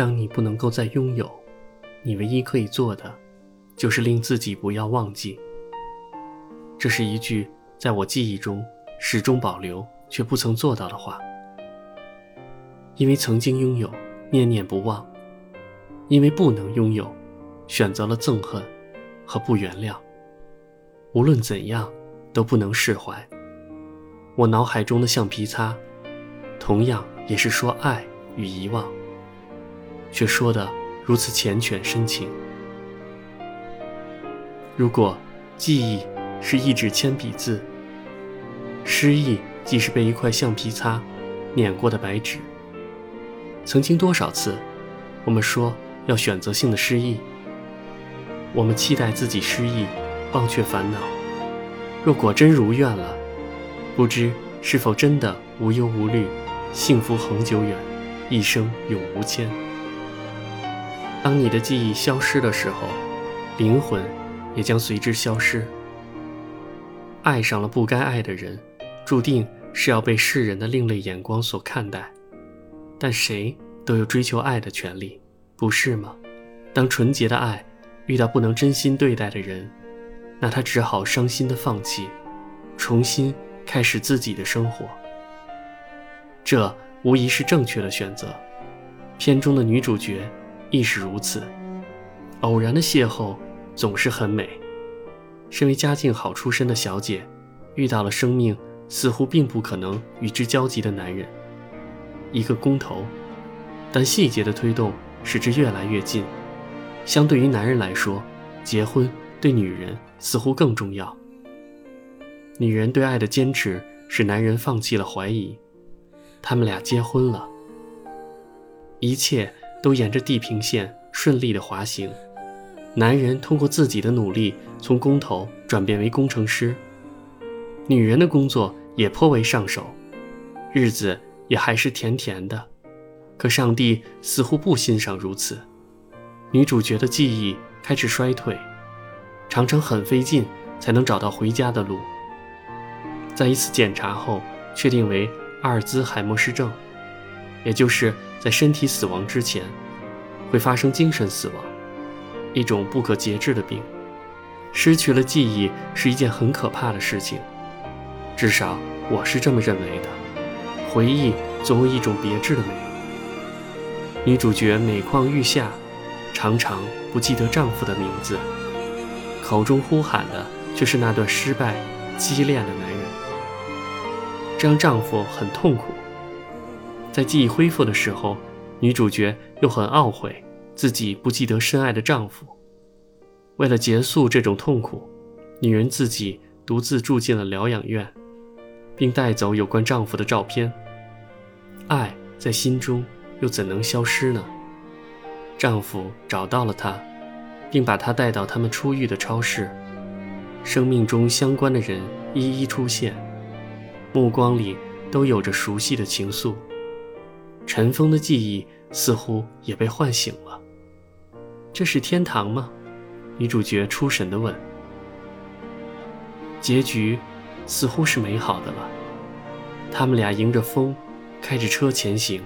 当你不能够再拥有，你唯一可以做的，就是令自己不要忘记。这是一句在我记忆中始终保留却不曾做到的话。因为曾经拥有，念念不忘；因为不能拥有，选择了憎恨和不原谅。无论怎样，都不能释怀。我脑海中的橡皮擦，同样也是说爱与遗忘，却说的如此缱绻深情。如果记忆是一纸铅笔字，失忆即是被一块橡皮擦碾过的白纸。曾经多少次，我们说要选择性的失忆，我们期待自己失忆，忘却烦恼。若果真如愿了，不知是否真的无忧无虑，幸福恒久远，一生永无牵。当你的记忆消失的时候，灵魂也将随之消失。爱上了不该爱的人，注定是要被世人的另类眼光所看待。但谁都有追求爱的权利，不是吗？当纯洁的爱遇到不能真心对待的人，那他只好伤心的放弃，重新开始自己的生活。这无疑是正确的选择。片中的女主角亦是如此。偶然的邂逅总是很美。身为家境好出身的小姐，遇到了生命似乎并不可能与之交集的男人。一个工头，但细节的推动使之越来越近。相对于男人来说，结婚对女人似乎更重要。女人对爱的坚持使男人放弃了怀疑。他们俩结婚了，一切都沿着地平线顺利的滑行。男人通过自己的努力，从工头转变为工程师。女人的工作也颇为上手，日子也还是甜甜的。可上帝似乎不欣赏如此。女主角的记忆开始衰退，常常很费劲才能找到回家的路。在一次检查后，确定为阿尔兹海默氏症，也就是在身体死亡之前，会发生精神死亡，一种不可节制的病。失去了记忆是一件很可怕的事情，至少我是这么认为的。回忆总有一种别致的美。女主角每况愈下。常常不记得丈夫的名字，口中呼喊的却是那段失败、畸恋的男人，这让丈夫很痛苦。在记忆恢复的时候，女主角又很懊悔自己不记得深爱的丈夫。为了结束这种痛苦，女人自己独自住进了疗养院，并带走有关丈夫的照片。爱在心中又怎能消失呢？丈夫找到了她，并把她带到他们初遇的超市。生命中相关的人一一出现，目光里都有着熟悉的情愫。尘封的记忆似乎也被唤醒了。这是天堂吗？女主角出神地问。结局似乎是美好的了。他们俩迎着风，开着车前行。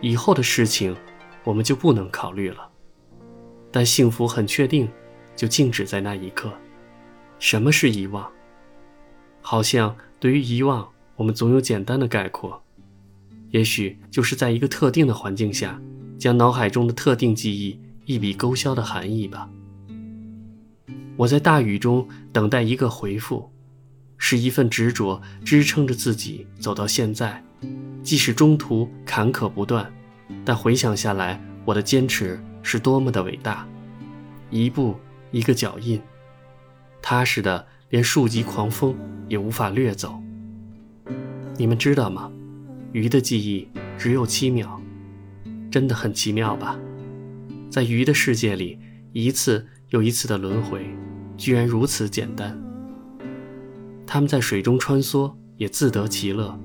以后的事情。我们就不能考虑了，但幸福很确定，就静止在那一刻。什么是遗忘？好像对于遗忘，我们总有简单的概括，也许就是在一个特定的环境下，将脑海中的特定记忆一笔勾销的含义吧。我在大雨中等待一个回复，是一份执着支撑着自己走到现在，即使中途坎坷不断。但回想下来，我的坚持是多么的伟大！一步一个脚印，踏实的连数级狂风也无法掠走。你们知道吗？鱼的记忆只有七秒，真的很奇妙吧？在鱼的世界里，一次又一次的轮回，居然如此简单。他们在水中穿梭，也自得其乐。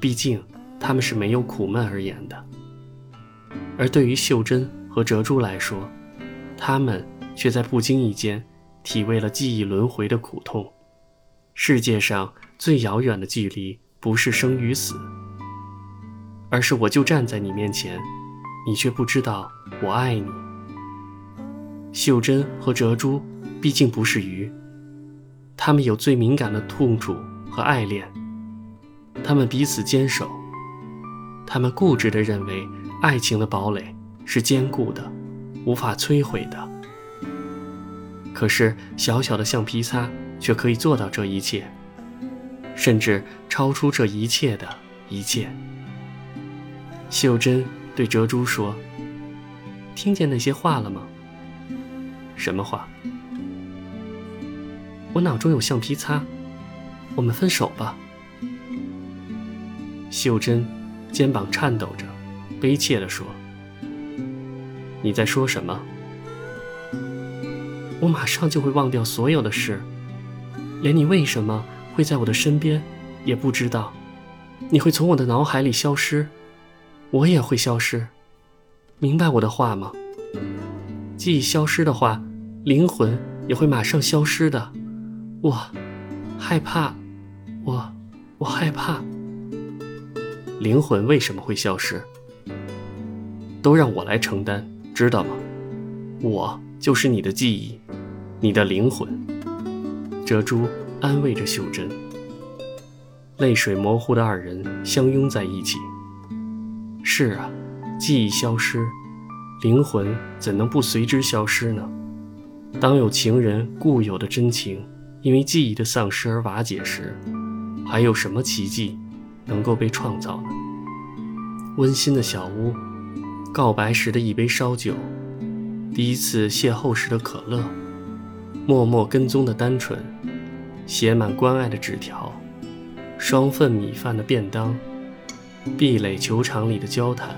毕竟。他们是没有苦闷而言的，而对于秀珍和哲珠来说，他们却在不经意间体味了记忆轮回的苦痛。世界上最遥远的距离，不是生与死，而是我就站在你面前，你却不知道我爱你。秀珍和哲珠毕竟不是鱼，他们有最敏感的痛楚和爱恋，他们彼此坚守，他们固执地认为爱情的堡垒是坚固的，无法摧毁的。可是小小的橡皮擦却可以做到这一切，甚至超出这一切的一切。秀珍对哲珠说：“听见那些话了吗？什么话？我脑中有橡皮擦，我们分手吧。”秀珍肩膀颤抖着，悲切地说：“你在说什么？我马上就会忘掉所有的事，连你为什么会在我的身边也不知道，你会从我的脑海里消失。”我也会消失，明白我的话吗？记忆消失的话，灵魂也会马上消失的。我害怕，我我害怕。灵魂为什么会消失？都让我来承担，知道吗？我就是你的记忆，你的灵魂。哲珠安慰着秀珍。泪水模糊的二人相拥在一起。是啊，记忆消失，灵魂怎能不随之消失呢？当有情人固有的真情因为记忆的丧失而瓦解时，还有什么奇迹能够被创造呢？温馨的小屋，告白时的一杯烧酒，第一次邂逅时的可乐，默默跟踪的单纯，写满关爱的纸条，双份米饭的便当。壁垒球场里的交谈，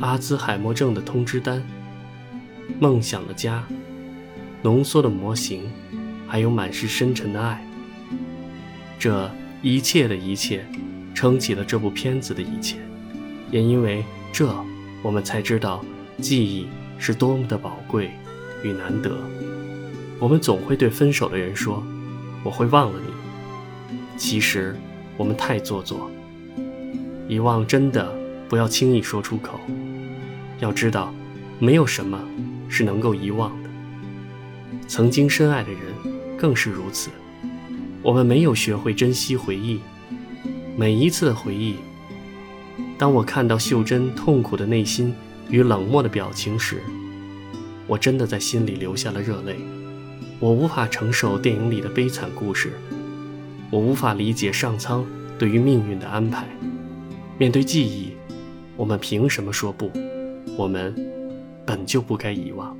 阿兹海默症的通知单，梦想的家，浓缩的模型，还有满是深沉的爱。这一切的一切，撑起了这部片子的一切。也因为这，我们才知道记忆是多么的宝贵与难得。我们总会对分手的人说：“我会忘了你。”其实，我们太做作。遗忘真的不要轻易说出口，要知道，没有什么是能够遗忘的。曾经深爱的人更是如此。我们没有学会珍惜回忆，每一次的回忆。当我看到秀珍痛苦的内心与冷漠的表情时，我真的在心里流下了热泪。我无法承受电影里的悲惨故事，我无法理解上苍对于命运的安排。面对记忆，我们凭什么说不？我们本就不该遗忘。